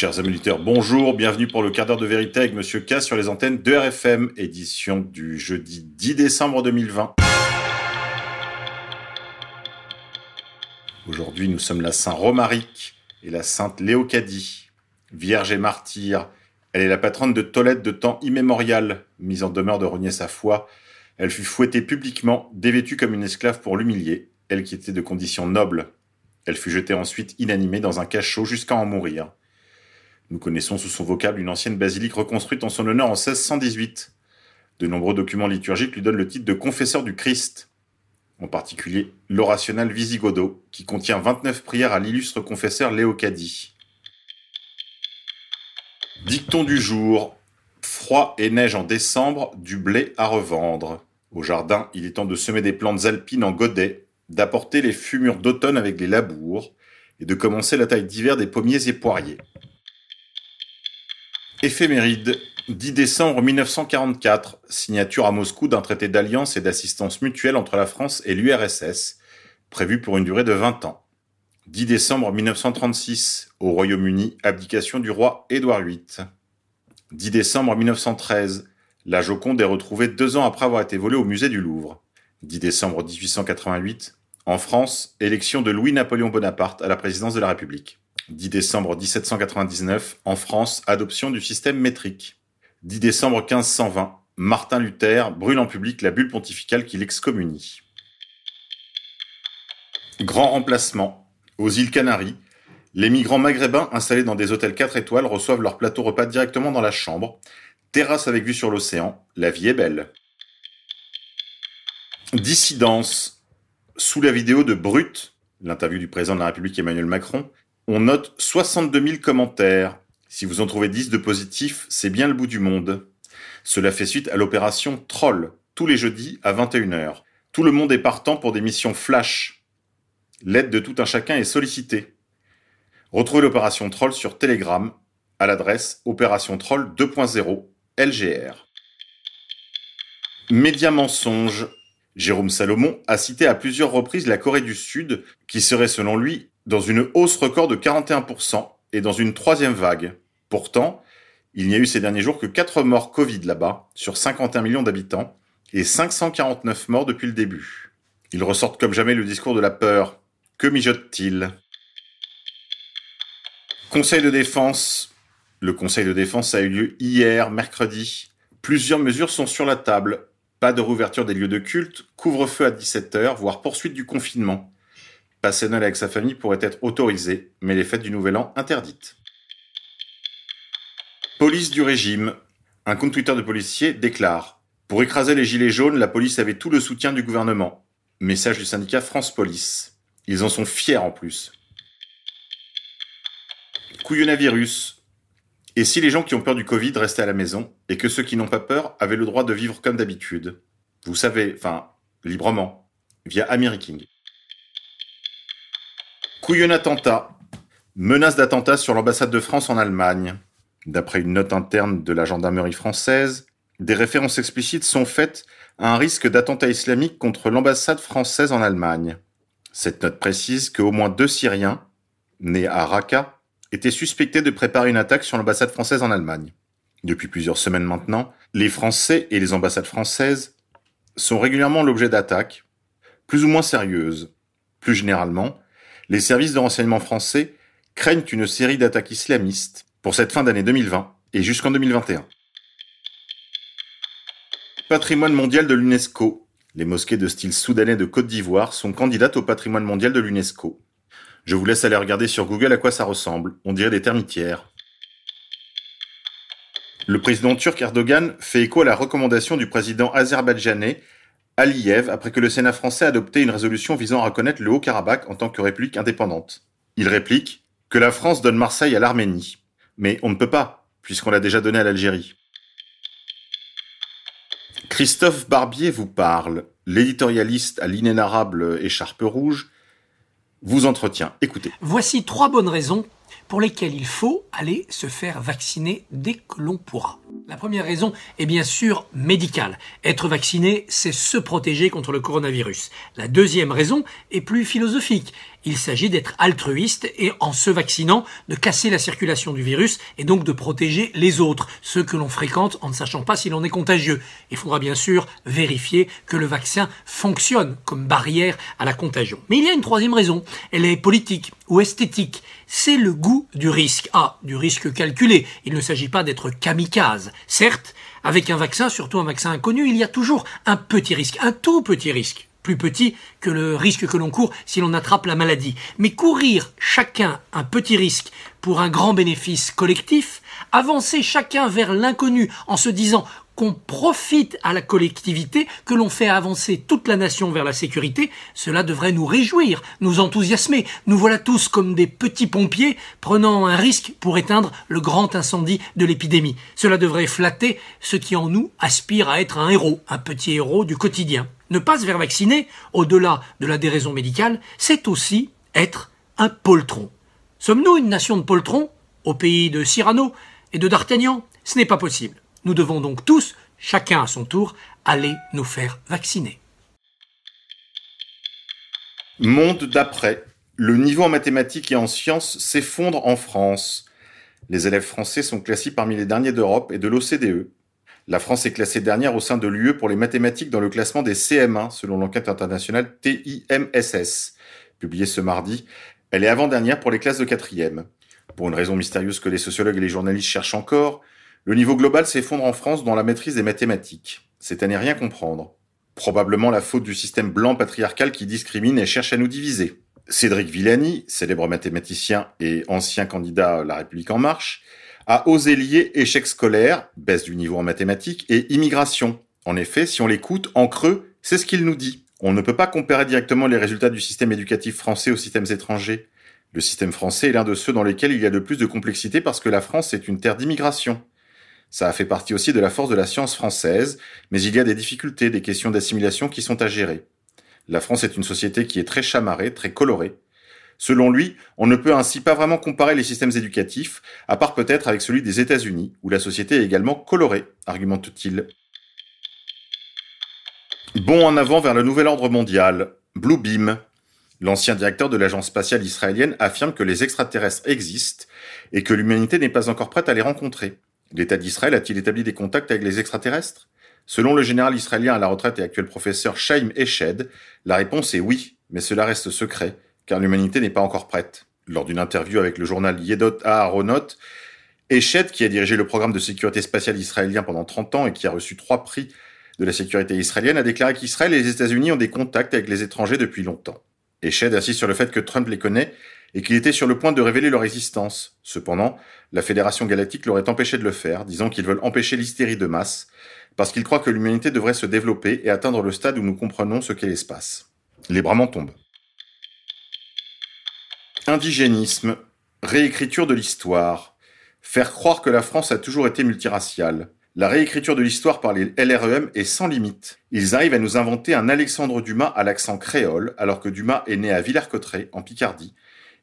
Chers amis auditeurs, bonjour, bienvenue pour le quart d'heure de vérité avec Monsieur K sur les antennes de RFM, édition du jeudi 10 décembre 2020. Aujourd'hui, nous sommes la Saint Romaric et la Sainte Léocadie, Vierge et martyre. Elle est la patronne de Tolède de temps immémorial, mise en demeure de renier sa foi. Elle fut fouettée publiquement, dévêtue comme une esclave pour l'humilier, elle qui était de condition noble. Elle fut jetée ensuite inanimée dans un cachot jusqu'à en mourir. Nous connaissons sous son vocable une ancienne basilique reconstruite en son honneur en 1618. De nombreux documents liturgiques lui donnent le titre de confesseur du Christ, en particulier l'orationnal Visigodo, qui contient 29 prières à l'illustre confesseur Léocadie. Dicton du jour. Froid et neige en décembre, du blé à revendre. Au jardin, il est temps de semer des plantes alpines en godet, d'apporter les fumures d'automne avec les labours, et de commencer la taille d'hiver des pommiers et poiriers. Éphéméride. 10 décembre 1944, signature à Moscou d'un traité d'alliance et d'assistance mutuelle entre la France et l'URSS, prévu pour une durée de 20 ans. 10 décembre 1936, au Royaume-Uni, abdication du roi Édouard VIII. 10 décembre 1913, la Joconde est retrouvée deux ans après avoir été volée au musée du Louvre. 10 décembre 1888, en France, élection de Louis-Napoléon Bonaparte à la présidence de la République. 10 décembre 1799, en France, adoption du système métrique. 10 décembre 1520, Martin Luther brûle en public la bulle pontificale qui l'excommunie. Grand remplacement. Aux îles Canaries, les migrants maghrébins installés dans des hôtels 4 étoiles reçoivent leur plateau repas directement dans la chambre. Terrasse avec vue sur l'océan, la vie est belle. Dissidence. Sous la vidéo de Brut, l'interview du président de la République Emmanuel Macron, on note 62 000 commentaires. Si vous en trouvez 10 de positifs, c'est bien le bout du monde. Cela fait suite à l'opération Troll, tous les jeudis à 21h. Tout le monde est partant pour des missions flash. L'aide de tout un chacun est sollicitée. Retrouvez l'opération Troll sur Telegram à l'adresse Opération Troll 2.0 LGR. Média mensonge. Jérôme Salomon a cité à plusieurs reprises la Corée du Sud, qui serait selon lui dans une hausse record de 41% et dans une troisième vague. Pourtant, il n'y a eu ces derniers jours que 4 morts Covid là-bas, sur 51 millions d'habitants, et 549 morts depuis le début. Ils ressortent comme jamais le discours de la peur. Que mijote-t-il? Conseil de défense. Le Conseil de défense a eu lieu hier, mercredi. Plusieurs mesures sont sur la table. Pas de rouverture des lieux de culte, couvre-feu à 17h, voire poursuite du confinement. Passer Noël avec sa famille pourrait être autorisé, mais les fêtes du Nouvel An interdites. Police du régime. Un compte Twitter de policier déclare Pour écraser les gilets jaunes, la police avait tout le soutien du gouvernement. Message du syndicat France Police. Ils en sont fiers en plus. Couillonavirus. Et si les gens qui ont peur du Covid restaient à la maison, et que ceux qui n'ont pas peur avaient le droit de vivre comme d'habitude? Vous savez, enfin, librement, via Ameriking. Couillon attentat. Menace d'attentat sur l'ambassade de France en Allemagne. D'après une note interne de la gendarmerie française, des références explicites sont faites à un risque d'attentat islamique contre l'ambassade française en Allemagne. Cette note précise qu'au moins deux Syriens, nés à Raqqa, étaient suspectés de préparer une attaque sur l'ambassade française en Allemagne. Depuis plusieurs semaines maintenant, les Français et les ambassades françaises sont régulièrement l'objet d'attaques, plus ou moins sérieuses. Plus généralement, les services de renseignement français craignent une série d'attaques islamistes pour cette fin d'année 2020 et jusqu'en 2021. Patrimoine mondial de l'UNESCO. Les mosquées de style soudanais de Côte d'Ivoire sont candidates au patrimoine mondial de l'UNESCO. Je vous laisse aller regarder sur Google à quoi ça ressemble. On dirait des termitières. Le président turc Erdogan fait écho à la recommandation du président azerbaïdjanais Aliyev après que le Sénat français a adopté une résolution visant à reconnaître le Haut-Karabakh en tant que république indépendante. Il réplique que la France donne Marseille à l'Arménie. Mais on ne peut pas, puisqu'on l'a déjà donné à l'Algérie. Christophe Barbier vous parle, l'éditorialiste à l'inénarrable écharpe rouge, vous entretient. Écoutez. Voici trois bonnes raisons pour lesquelles il faut aller se faire vacciner dès que l'on pourra. La première raison est bien sûr médicale. Être vacciné, c'est se protéger contre le coronavirus. La deuxième raison est plus philosophique. Il s'agit d'être altruiste et en se vaccinant, de casser la circulation du virus et donc de protéger les autres, ceux que l'on fréquente en ne sachant pas si l'on est contagieux. Il faudra bien sûr vérifier que le vaccin fonctionne comme barrière à la contagion. Mais il y a une troisième raison. Elle est politique ou esthétique. C'est le goût du risque. Ah, du risque calculé. Il ne s'agit pas d'être kamikaze. Certes, avec un vaccin, surtout un vaccin inconnu, il y a toujours un petit risque, un tout petit risque plus petit que le risque que l'on court si l'on attrape la maladie. Mais courir chacun un petit risque pour un grand bénéfice collectif, avancer chacun vers l'inconnu en se disant qu'on profite à la collectivité, que l'on fait avancer toute la nation vers la sécurité, cela devrait nous réjouir, nous enthousiasmer. Nous voilà tous comme des petits pompiers prenant un risque pour éteindre le grand incendie de l'épidémie. Cela devrait flatter ceux qui en nous aspirent à être un héros, un petit héros du quotidien. Ne pas se faire vacciner, au-delà de la déraison médicale, c'est aussi être un poltron. Sommes-nous une nation de poltrons au pays de Cyrano et de D'Artagnan? Ce n'est pas possible. Nous devons donc tous, chacun à son tour, aller nous faire vacciner. Monde d'après. Le niveau en mathématiques et en sciences s'effondre en France. Les élèves français sont classés parmi les derniers d'Europe et de l'OCDE. La France est classée dernière au sein de l'UE pour les mathématiques dans le classement des CM1 selon l'enquête internationale TIMSS. Publiée ce mardi, elle est avant-dernière pour les classes de quatrième. Pour une raison mystérieuse que les sociologues et les journalistes cherchent encore, le niveau global s'effondre en France dans la maîtrise des mathématiques. C'est à n'y rien comprendre. Probablement la faute du système blanc patriarcal qui discrimine et cherche à nous diviser. Cédric Villani, célèbre mathématicien et ancien candidat à La République en marche, a osé lier échec scolaire, baisse du niveau en mathématiques, et immigration. En effet, si on l'écoute, en creux, c'est ce qu'il nous dit. On ne peut pas comparer directement les résultats du système éducatif français aux systèmes étrangers. Le système français est l'un de ceux dans lesquels il y a de plus de complexité parce que la France est une terre d'immigration. Ça a fait partie aussi de la force de la science française, mais il y a des difficultés, des questions d'assimilation qui sont à gérer. La France est une société qui est très chamarrée, très colorée. Selon lui, on ne peut ainsi pas vraiment comparer les systèmes éducatifs, à part peut-être avec celui des États-Unis, où la société est également colorée, argumente-t-il. Bon en avant vers le nouvel ordre mondial. Bluebeam. L'ancien directeur de l'agence spatiale israélienne affirme que les extraterrestres existent et que l'humanité n'est pas encore prête à les rencontrer. L'État d'Israël a-t-il établi des contacts avec les extraterrestres? Selon le général israélien à la retraite et actuel professeur Shaim Eshed, la réponse est oui, mais cela reste secret, car l'humanité n'est pas encore prête. Lors d'une interview avec le journal Yedot Aharonot, Eshed, qui a dirigé le programme de sécurité spatiale israélien pendant 30 ans et qui a reçu trois prix de la sécurité israélienne, a déclaré qu'Israël et les États-Unis ont des contacts avec les étrangers depuis longtemps. Eshed insiste sur le fait que Trump les connaît et qu'il était sur le point de révéler leur existence. Cependant, la Fédération Galactique l'aurait empêché de le faire, disant qu'ils veulent empêcher l'hystérie de masse, parce qu'ils croient que l'humanité devrait se développer et atteindre le stade où nous comprenons ce qu'est l'espace. Les bras m'en tombent. Indigénisme, réécriture de l'histoire, faire croire que la France a toujours été multiraciale. La réécriture de l'histoire par les LREM est sans limite. Ils arrivent à nous inventer un Alexandre Dumas à l'accent créole, alors que Dumas est né à Villers-Cotterêts, en Picardie,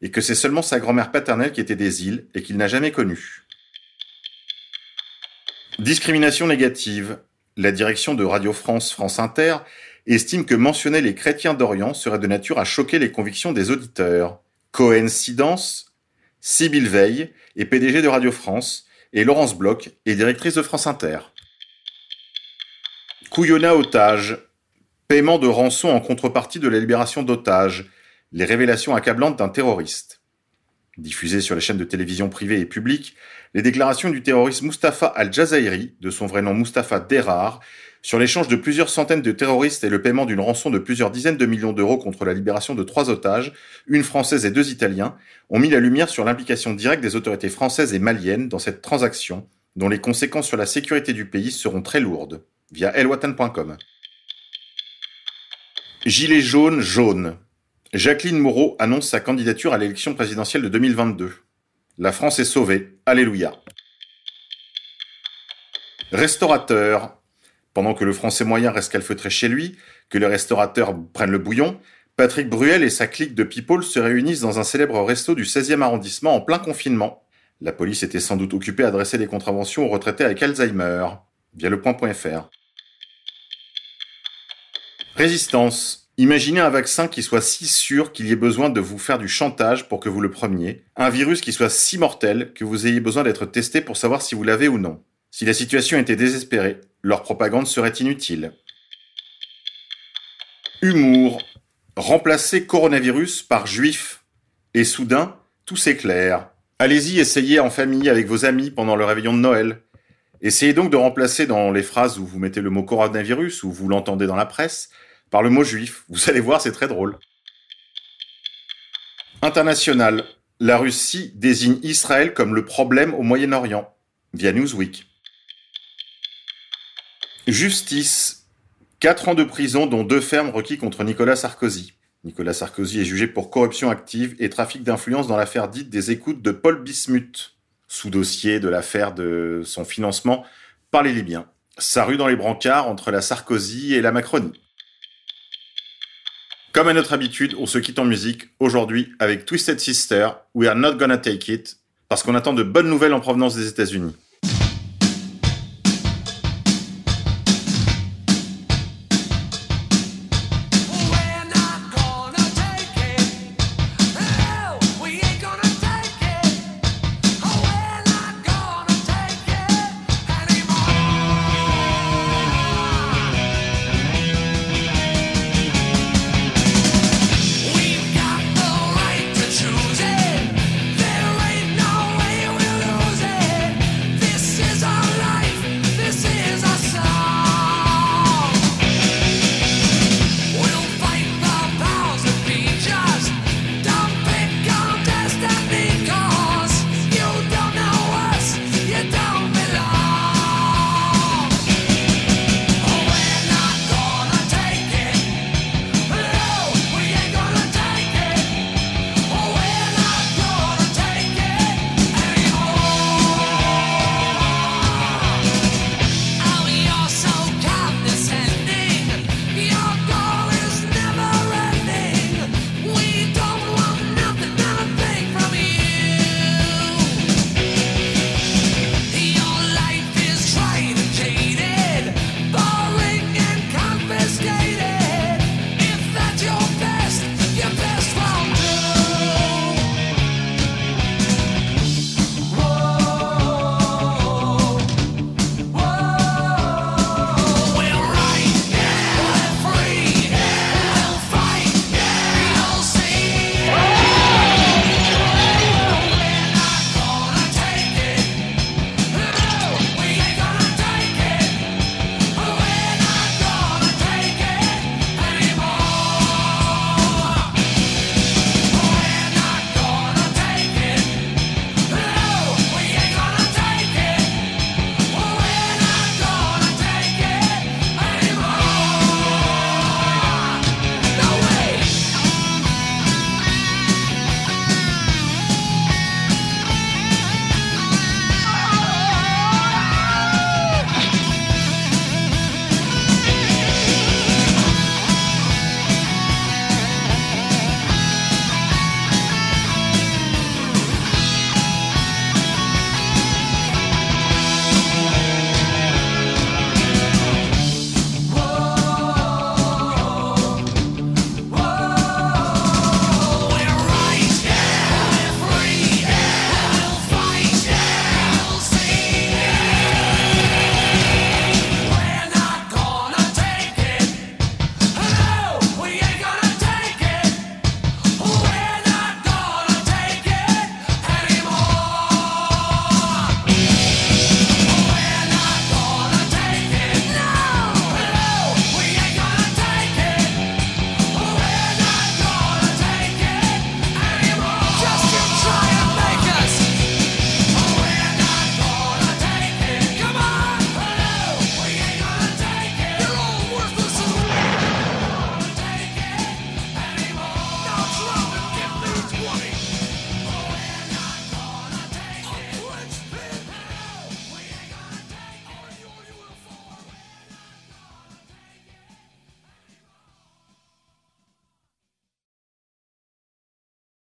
et que c'est seulement sa grand-mère paternelle qui était des îles et qu'il n'a jamais connue. Discrimination négative. La direction de Radio France France Inter estime que mentionner les chrétiens d'Orient serait de nature à choquer les convictions des auditeurs. Coïncidence Sybille Veil est PDG de Radio France et Laurence Bloch est directrice de France Inter. Couillonna otage. Paiement de rançon en contrepartie de la libération d'otages les révélations accablantes d'un terroriste. Diffusées sur les chaînes de télévision privées et publiques, les déclarations du terroriste Mustafa al-Jazairi, de son vrai nom Mustafa Derar, sur l'échange de plusieurs centaines de terroristes et le paiement d'une rançon de plusieurs dizaines de millions d'euros contre la libération de trois otages, une française et deux italiens, ont mis la lumière sur l'implication directe des autorités françaises et maliennes dans cette transaction, dont les conséquences sur la sécurité du pays seront très lourdes, via elwatan.com. Gilets jaunes jaunes. Jacqueline Moreau annonce sa candidature à l'élection présidentielle de 2022. La France est sauvée. Alléluia. Restaurateur. Pendant que le français moyen reste calfeutré chez lui, que les restaurateurs prennent le bouillon, Patrick Bruel et sa clique de people se réunissent dans un célèbre resto du 16e arrondissement en plein confinement. La police était sans doute occupée à adresser des contraventions aux retraités avec Alzheimer, via le point.fr. Résistance. Imaginez un vaccin qui soit si sûr qu'il y ait besoin de vous faire du chantage pour que vous le preniez. Un virus qui soit si mortel que vous ayez besoin d'être testé pour savoir si vous l'avez ou non. Si la situation était désespérée, leur propagande serait inutile. Humour. Remplacer coronavirus par juif. Et soudain, tout s'éclaire. Allez-y, essayez en famille avec vos amis pendant le réveillon de Noël. Essayez donc de remplacer dans les phrases où vous mettez le mot coronavirus ou vous l'entendez dans la presse par le mot juif. Vous allez voir, c'est très drôle. International. La Russie désigne Israël comme le problème au Moyen-Orient via Newsweek. Justice. Quatre ans de prison, dont deux fermes requis contre Nicolas Sarkozy. Nicolas Sarkozy est jugé pour corruption active et trafic d'influence dans l'affaire dite des écoutes de Paul Bismuth, sous dossier de l'affaire de son financement par les Libyens. Sa rue dans les brancards entre la Sarkozy et la Macronie. Comme à notre habitude, on se quitte en musique aujourd'hui avec Twisted Sister, We Are Not Gonna Take It, parce qu'on attend de bonnes nouvelles en provenance des États-Unis.